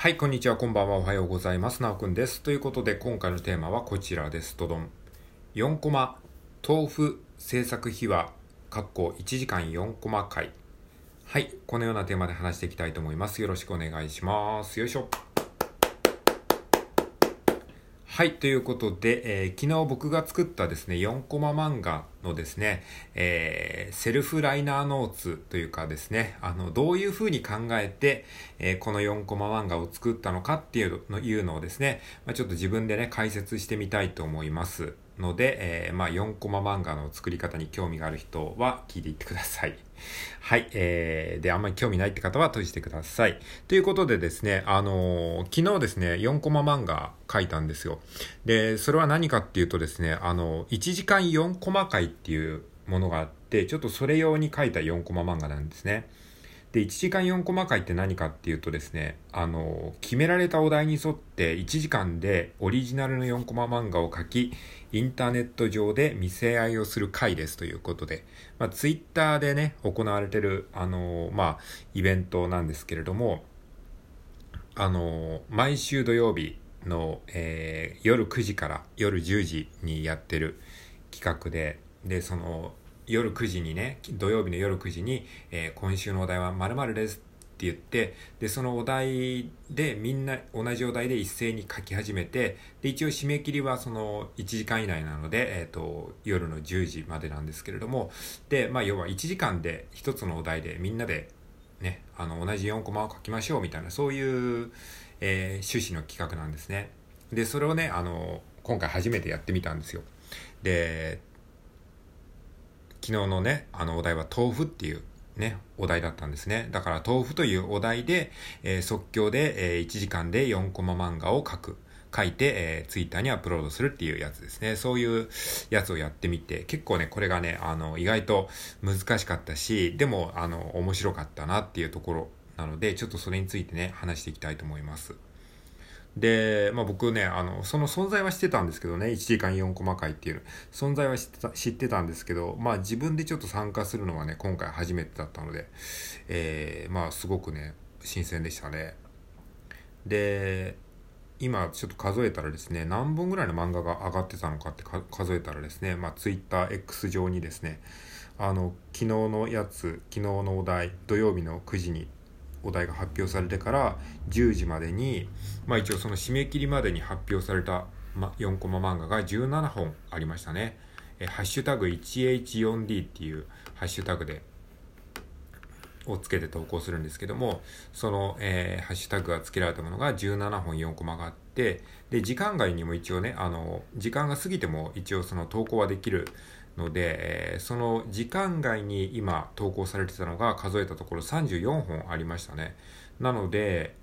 はい、こんにちは、こんばんは、おはようございます。なおくんです。ということで、今回のテーマはこちらです。どどん。4コマ、豆腐制作秘話、かっこ1時間4コマ回。はい、このようなテーマで話していきたいと思います。よろしくお願いします。よいしょ。はい、ということで、えー昨日僕が作ったですね、4コマ漫画のですね、えーセルフライナーノーツというかですね、あの、どういう風に考えて、えーこの4コマ漫画を作ったのかっていうのいうのをですね、まあ、ちょっと自分でね、解説してみたいと思います。ので、えーまあ、4コマ漫画の作り方に興味がある人は聞いていってください。はい。えー、で、あんまり興味ないって方は閉じてください。ということでですね、あのー昨日ですね、4コマ漫画書いたんですよ。で、それは何かっていうとですね、あの、1時間4コマ回っていうものがあって、ちょっとそれ用に書いた4コマ漫画なんですね。で、1時間4コマ回って何かっていうとですね、あの、決められたお題に沿って1時間でオリジナルの4コマ漫画を書き、インターネット上で見せ合いをする回ですということで、まあ、ツイッターでね、行われてる、あの、まあ、イベントなんですけれども、あの、毎週土曜日の、えー夜9時から夜10時にやってる企画で、で、その、夜9時にね、土曜日の夜9時に、えー今週のお題は〇〇ですって言って、で、そのお題でみんな同じお題で一斉に書き始めて、で、一応締め切りはその1時間以内なので、えっ、と、夜の10時までなんですけれども、で、まあ、要は1時間で一つのお題でみんなでね、あの、同じ4コマを書きましょうみたいな、そういう、えー趣旨の企画なんですね。で、それをね、あの、今回初めてやってみたんですよ。で、昨日のね、あのお題は豆腐っていうね、お題だったんですね。だから豆腐というお題で、えー即興で、えー1時間で4コマ漫画を書く。書いて、えー、ツイッターにアップロードするっていうやつですね。そういうやつをやってみて、結構ね、これがね、あの、意外と難しかったし、でも、あの、面白かったなっていうところなので、ちょっとそれについてね、話していきたいと思います。で、まあ僕ね、あの、その存在は知ってたんですけどね、1時間4コマ回っていう存在は知ってた知ってたんですけど、まあ自分でちょっと参加するのはね、今回初めてだったので、えー、まあすごくね、新鮮でしたね。で、今ちょっと数えたらですね、何本ぐらいの漫画が上がってたのかって数えたらですね、まあ TwitterX 上にですね、あの、昨日のやつ、昨日のお題、土曜日の9時にお題が発表されてから10時までに、まあ一応その締め切りまでに発表された、ま、4コマ漫画が17本ありましたね。えハッシュタグ 1H4D っていうハッシュタグでをつけて投稿するんですけども、その、えーハッシュタグが付けられたものが17本4コマがあって、で、時間外にも一応ね、あの、時間が過ぎても一応その投稿はできるので、えーその時間外に今投稿されてたのが数えたところ34本ありましたね。なので、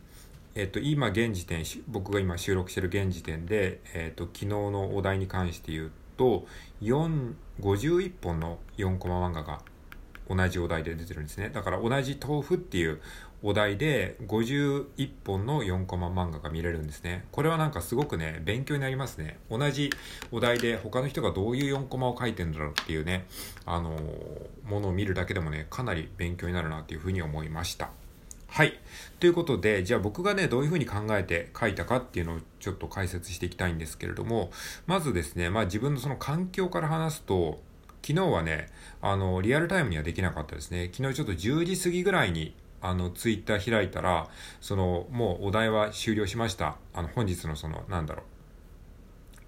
えっと、今現時点、僕が今収録してる現時点で、えっと、昨日のお題に関して言うと、4、51本の4コマ漫画が同じお題で出てるんですね。だから同じ豆腐っていうお題で51本の4コマ漫画が見れるんですね。これはなんかすごくね、勉強になりますね。同じお題で他の人がどういう4コマを書いてんだろうっていうね、あのーものを見るだけでもね、かなり勉強になるなっていうふうに思いました。はい。ということで、じゃあ僕がね、どういうふうに考えて書いたかっていうのをちょっと解説していきたいんですけれども、まずですね、まあ自分のその環境から話すと、昨日はね、あの、リアルタイムにはできなかったですね。昨日ちょっと10時過ぎぐらいに、あの、ツイッター開いたら、その、もうお題は終了しました。あの、本日のその、なんだろ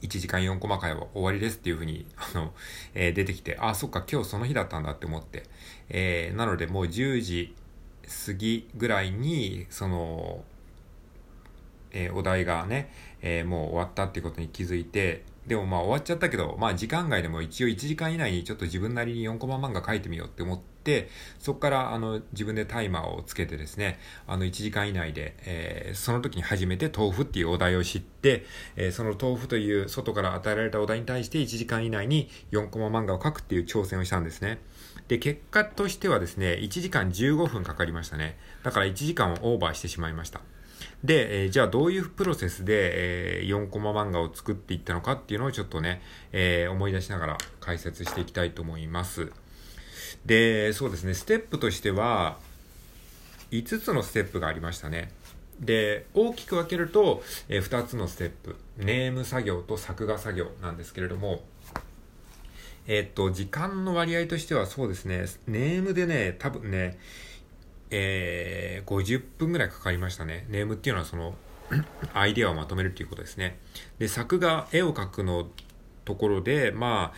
う。1時間4コマ回は終わりですっていうふうに、あの、えー出てきて、あ、そっか、今日その日だったんだって思って。えーなのでもう10時過ぎぐらいに、その、えーお題がね、えもう終わったってことに気づいて、でもまあ終わっちゃったけど、まあ時間外でも一応1時間以内にちょっと自分なりに4コマ漫画書いてみようって思って、そこからあの自分でタイマーをつけてですね、あの1時間以内で、えーその時に初めて豆腐っていうお題を知って、えーその豆腐という外から与えられたお題に対して1時間以内に4コマ漫画を書くっていう挑戦をしたんですね。で、結果としてはですね、1時間15分かかりましたね。だから1時間をオーバーしてしまいました。で、えーじゃあどういうプロセスで、えー4コマ漫画を作っていったのかっていうのをちょっとね、えー思い出しながら解説していきたいと思います。で、そうですね、ステップとしては、5つのステップがありましたね。で、大きく分けると、えー、2つのステップ。ネーム作業と作画作業なんですけれども、えー、っと、時間の割合としてはそうですね、ネームでね、多分ね、えー、50分ぐらいかかりましたね。ネームっていうのはその、アイデアをまとめるっていうことですね。で、作画、絵を描くのところで、まあ、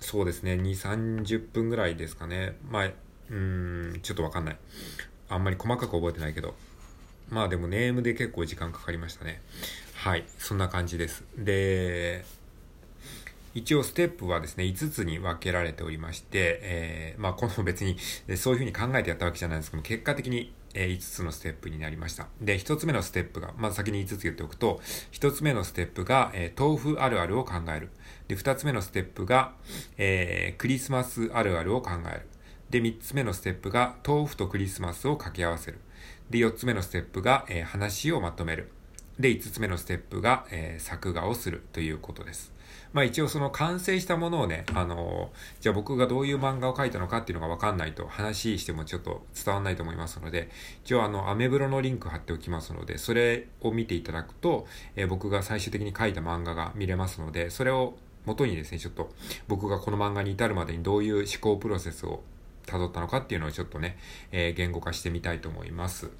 そうですね、2、30分ぐらいですかね。まあ、うん、ちょっとわかんない。あんまり細かく覚えてないけど。まあでもネームで結構時間かかりましたね。はい。そんな感じです。で、一応ステップはですね、5つに分けられておりまして、えー、まあこの別にそういうふうに考えてやったわけじゃないんですけども、結果的にえ5つのステップになりました。で、1つ目のステップが、まず先に5つ言っておくと、1つ目のステップが、えー、豆腐あるあるを考える。で、2つ目のステップが、えー、クリスマスあるあるを考える。で、3つ目のステップが、豆腐とクリスマスを掛け合わせる。で、4つ目のステップが、えー、話をまとめる。で、5つ目のステップが、え、作画をするということです。まあ一応その完成したものをね、あのー、じゃあ僕がどういう漫画を描いたのかっていうのがわかんないと話してもちょっと伝わんないと思いますので、一応あの、アメブロのリンク貼っておきますので、それを見ていただくと、えー、僕が最終的に描いた漫画が見れますので、それを元にですね、ちょっと僕がこの漫画に至るまでにどういう思考プロセスを辿ったのかっていうのをちょっとね、えー、言語化してみたいと思います。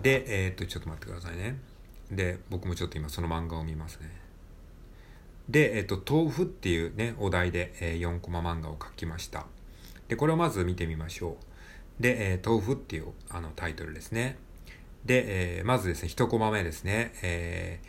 で、えー、っと、ちょっと待ってくださいね。で、僕もちょっと今その漫画を見ますね。で、えっと、豆腐っていうね、お題で、えー、4コマ漫画を描きました。で、これをまず見てみましょう。で、えー、豆腐っていうあのタイトルですね。で、えー、まずですね、1コマ目ですね。え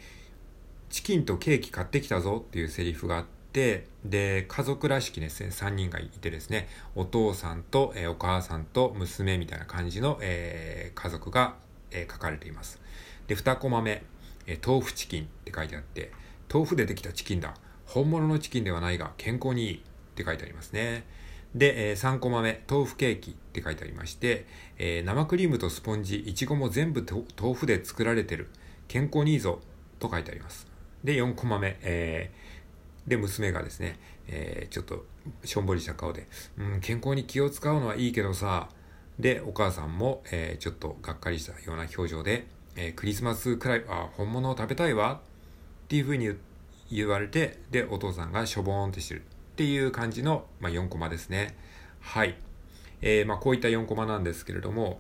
ー、チキンとケーキ買ってきたぞっていうセリフがあって、で、家族らしきですね、3人がいてですね、お父さんと、えー、お母さんと娘みたいな感じの、えー、家族が、えー、書かれています。で、2コマ目、えー、豆腐チキンって書いてあって、豆腐でできたチキンだ。本物のチキンではないが健康にいいって書いてありますね。で、えー、3コマ目、豆腐ケーキって書いてありまして、えー、生クリームとスポンジ、いちごも全部豆腐で作られてる。健康にいいぞと書いてあります。で、4コマ目、えー、で、娘がですね、えー、ちょっとしょんぼりした顔で、うん、健康に気を使うのはいいけどさ、で、お母さんも、えー、ちょっとがっかりしたような表情で、えー、クリスマスくらい、あ、本物を食べたいわっていうふうに言われて、で、お父さんがしょぼーんってしてるっていう感じの、まあ、4コマですね。はい。えー、まあ、こういった4コマなんですけれども、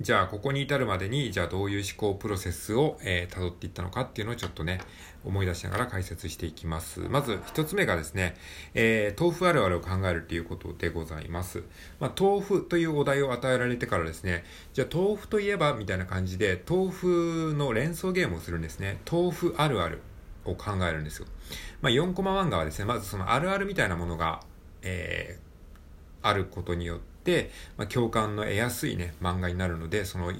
じゃあ、ここに至るまでに、じゃあどういう思考プロセスを、えー、辿っていったのかっていうのをちょっとね、思い出しながら解説していきます。まず、一つ目がですね、えー、豆腐あるあるを考えるっていうことでございます。まあ、豆腐というお題を与えられてからですね、じゃあ豆腐といえば、みたいな感じで、豆腐の連想ゲームをするんですね。豆腐あるあるを考えるんですよ。まあ、4コマ漫画はですね、まずそのあるあるみたいなものが、えー、あることによって、、まあ、共感の得やすいね、漫画になるので、その、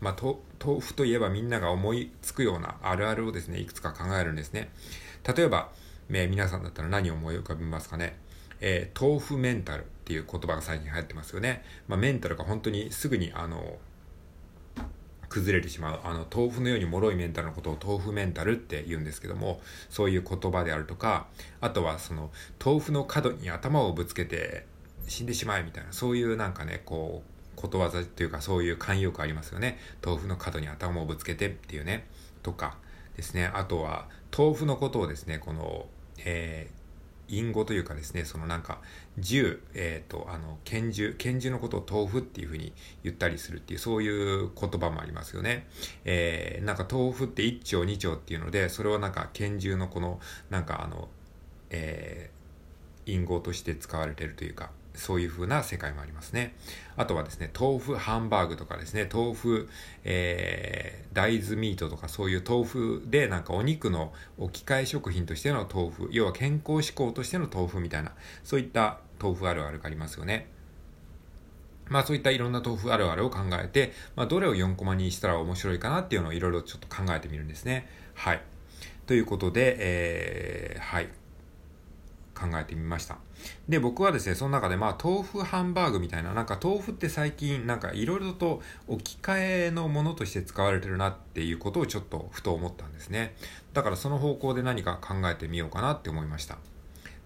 まあ、豆腐といえばみんなが思いつくようなあるあるをですね、いくつか考えるんですね。例えば、えー、皆さんだったら何を思い浮かべますかね？えー、豆腐メンタルっていう言葉が最近流行ってますよね。まあ、メンタルが本当にすぐに、あの、崩れてしまう。あの、豆腐のように脆いメンタルのことを豆腐メンタルって言うんですけども、そういう言葉であるとか、あとはその、豆腐の角に頭をぶつけて、死んでしまえみたいな、そういうなんかね、こう、ことわざっていうかそういう慣用句ありますよね。豆腐の角に頭をぶつけてっていうね、とかですね。あとは、豆腐のことをですね、この、えー、隠語というかですね、そのなんか、銃、えっ、ー、と、あの、拳銃、拳銃のことを豆腐っていうふうに言ったりするっていう、そういう言葉もありますよね。えー、なんか豆腐って一丁二丁っていうので、それをなんか拳銃のこの、なんかあの、えー、隠語として使われてるというか、そういう風な世界もありますね。あとはですね、豆腐ハンバーグとかですね、豆腐、えー、大豆ミートとかそういう豆腐でなんかお肉の置き換え食品としての豆腐、要は健康志向としての豆腐みたいな、そういった豆腐あるあるがありますよね。まあそういったいろんな豆腐あるあるを考えて、まあどれを4コマにしたら面白いかなっていうのをいろいろちょっと考えてみるんですね。はい。ということで、えー、はい。考えてみました。で、僕はですね、その中でまあ豆腐ハンバーグみたいな、なんか豆腐って最近なんかいろいろと置き換えのものとして使われてるなっていうことをちょっとふと思ったんですね。だからその方向で何か考えてみようかなって思いました。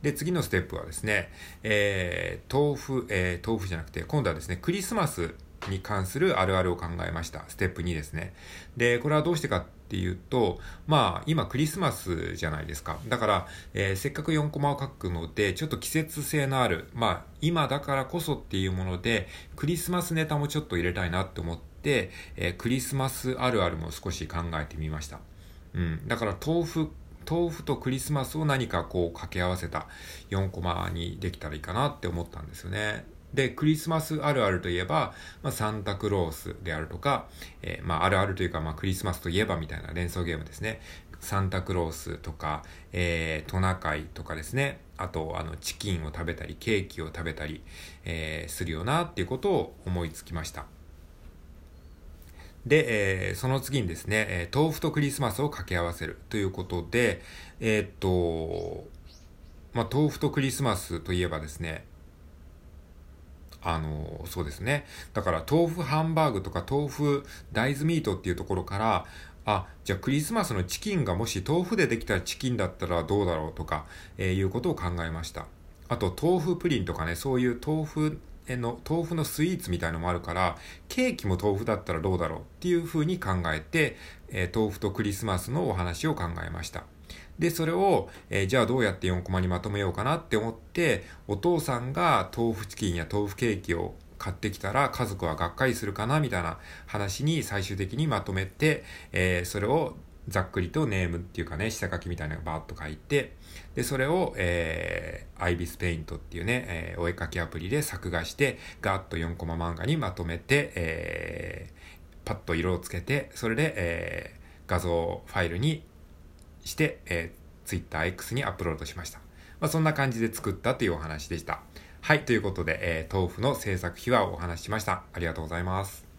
で、次のステップはですね、えー、豆腐、えー、豆腐じゃなくて、今度はですね、クリスマスに関するあるあるを考えました。ステップ2ですね。で、これはどうしてかっていうと、まあ、今クリスマスじゃないですか。だから、えー、せっかく4コマを書くので、ちょっと季節性のある、まあ、今だからこそっていうもので、クリスマスネタもちょっと入れたいなって思って、えー、クリスマスあるあるも少し考えてみました。うん。だから豆腐豆腐とクリスマスを何かこう掛け合わせた4コマにできたらいいかなって思ったんですよね。で、クリスマスあるあるといえば、まあ、サンタクロースであるとか、えー、まあ、あるあるというか、まあ、クリスマスといえばみたいな連想ゲームですね。サンタクロースとか、えー、トナカイとかですね。あと、あの、チキンを食べたり、ケーキを食べたり、えー、するよなっていうことを思いつきました。で、えー、その次にですね、え、豆腐とクリスマスを掛け合わせるということで、えー、っと、まあ、豆腐とクリスマスといえばですね、あの、そうですね。だから豆腐ハンバーグとか豆腐大豆ミートっていうところから、あ、じゃあクリスマスのチキンがもし豆腐でできたチキンだったらどうだろうとか、えー、いうことを考えました。あと豆腐プリンとかね、そういう豆腐の豆腐のスイーツみたいのもあるから、ケーキも豆腐だったらどうだろうっていう風に考えて、えー、豆腐とクリスマスのお話を考えました。で、それを、えー、じゃあどうやって4コマにまとめようかなって思って、お父さんが豆腐チキンや豆腐ケーキを買ってきたら家族はがっかりするかなみたいな話に最終的にまとめて、えー、それをざっくりとネームっていうかね、下書きみたいなのがバーッと書いて、で、それを、えー、アイビスペイントっていうね、えー、お絵かきアプリで作画して、ガーッと4コマ漫画にまとめて、えー、パッと色をつけて、それで、えー、画像ファイルにして、えー、TwitterX にアップロードしました。まあ、そんな感じで作ったというお話でした。はい、ということで、えー、豆腐の制作秘話をお話ししました。ありがとうございます。